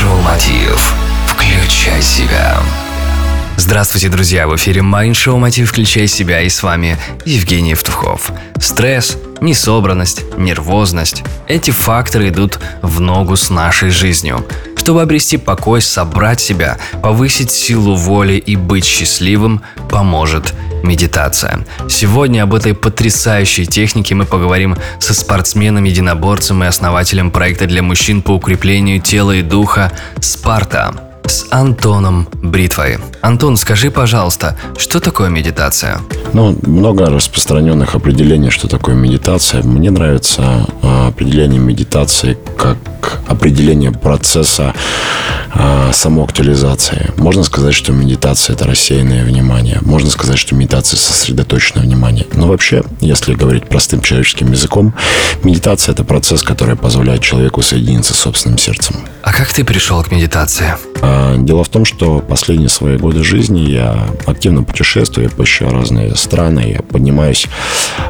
Mind Show Мотив. Включай себя. Здравствуйте, друзья! В эфире Mind Show Мотив «Включай себя» и с вами Евгений Евтухов. Стресс, несобранность, нервозность – эти факторы идут в ногу с нашей жизнью. Чтобы обрести покой, собрать себя, повысить силу воли и быть счастливым, поможет медитация. Сегодня об этой потрясающей технике мы поговорим со спортсменом, единоборцем и основателем проекта для мужчин по укреплению тела и духа «Спарта» с Антоном Бритвой. Антон, скажи, пожалуйста, что такое медитация? Ну, много распространенных определений, что такое медитация. Мне нравится а, определение медитации как определение процесса э, самоактуализации. Можно сказать, что медитация – это рассеянное внимание. Можно сказать, что медитация – сосредоточенное внимание. Но вообще, если говорить простым человеческим языком, медитация – это процесс, который позволяет человеку соединиться с собственным сердцем. Как ты пришел к медитации? А, дело в том, что последние свои годы жизни я активно путешествую, я посещаю разные страны, я поднимаюсь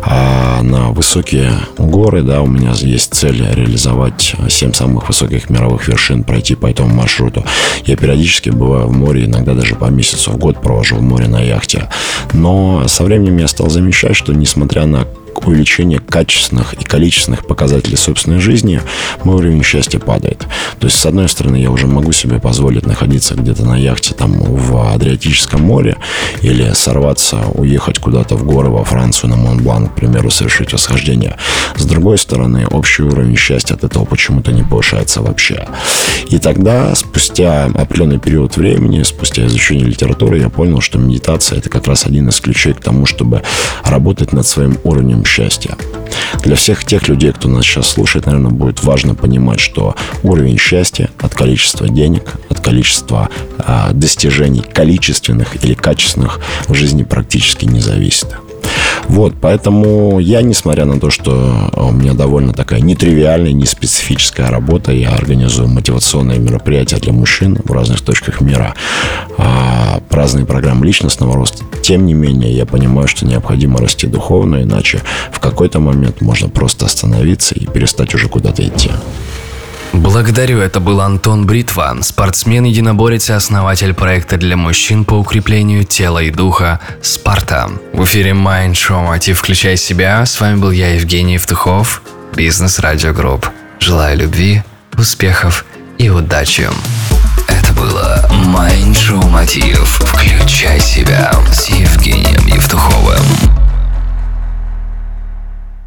а, на высокие горы, да, у меня есть цель реализовать семь самых высоких мировых вершин, пройти по этому маршруту. Я периодически бываю в море, иногда даже по месяцу в год провожу в море на яхте. Но со временем я стал замечать, что несмотря на увеличение качественных и количественных показателей собственной жизни, мой уровень счастья падает. То есть, с одной стороны, я уже могу себе позволить находиться где-то на яхте там в Адриатическом море или сорваться, уехать куда-то в горы во Францию на Монблан, к примеру, совершить восхождение. С другой стороны, общий уровень счастья от этого почему-то не повышается вообще. И тогда, спустя определенный период времени, спустя изучение литературы, я понял, что медитация – это как раз один из ключей к тому, чтобы работать над своим уровнем счастья. Для всех тех людей, кто нас сейчас слушает, наверное, будет важно понимать, что уровень счастья от количества денег, от количества э, достижений количественных или качественных в жизни практически не зависит. Вот, поэтому я, несмотря на то, что у меня довольно такая нетривиальная, не специфическая работа, я организую мотивационные мероприятия для мужчин в разных точках мира, а, разные программы личностного роста. Тем не менее, я понимаю, что необходимо расти духовно, иначе в какой-то момент можно просто остановиться и перестать уже куда-то идти. Благодарю, это был Антон Бритва, спортсмен-единоборец и основатель проекта для мужчин по укреплению тела и духа «Спарта». В эфире Mind Show Мотив «Включай себя». С вами был я, Евгений Евтухов, Бизнес Радио Групп. Желаю любви, успехов и удачи. Было Mind Мотив «Включай себя».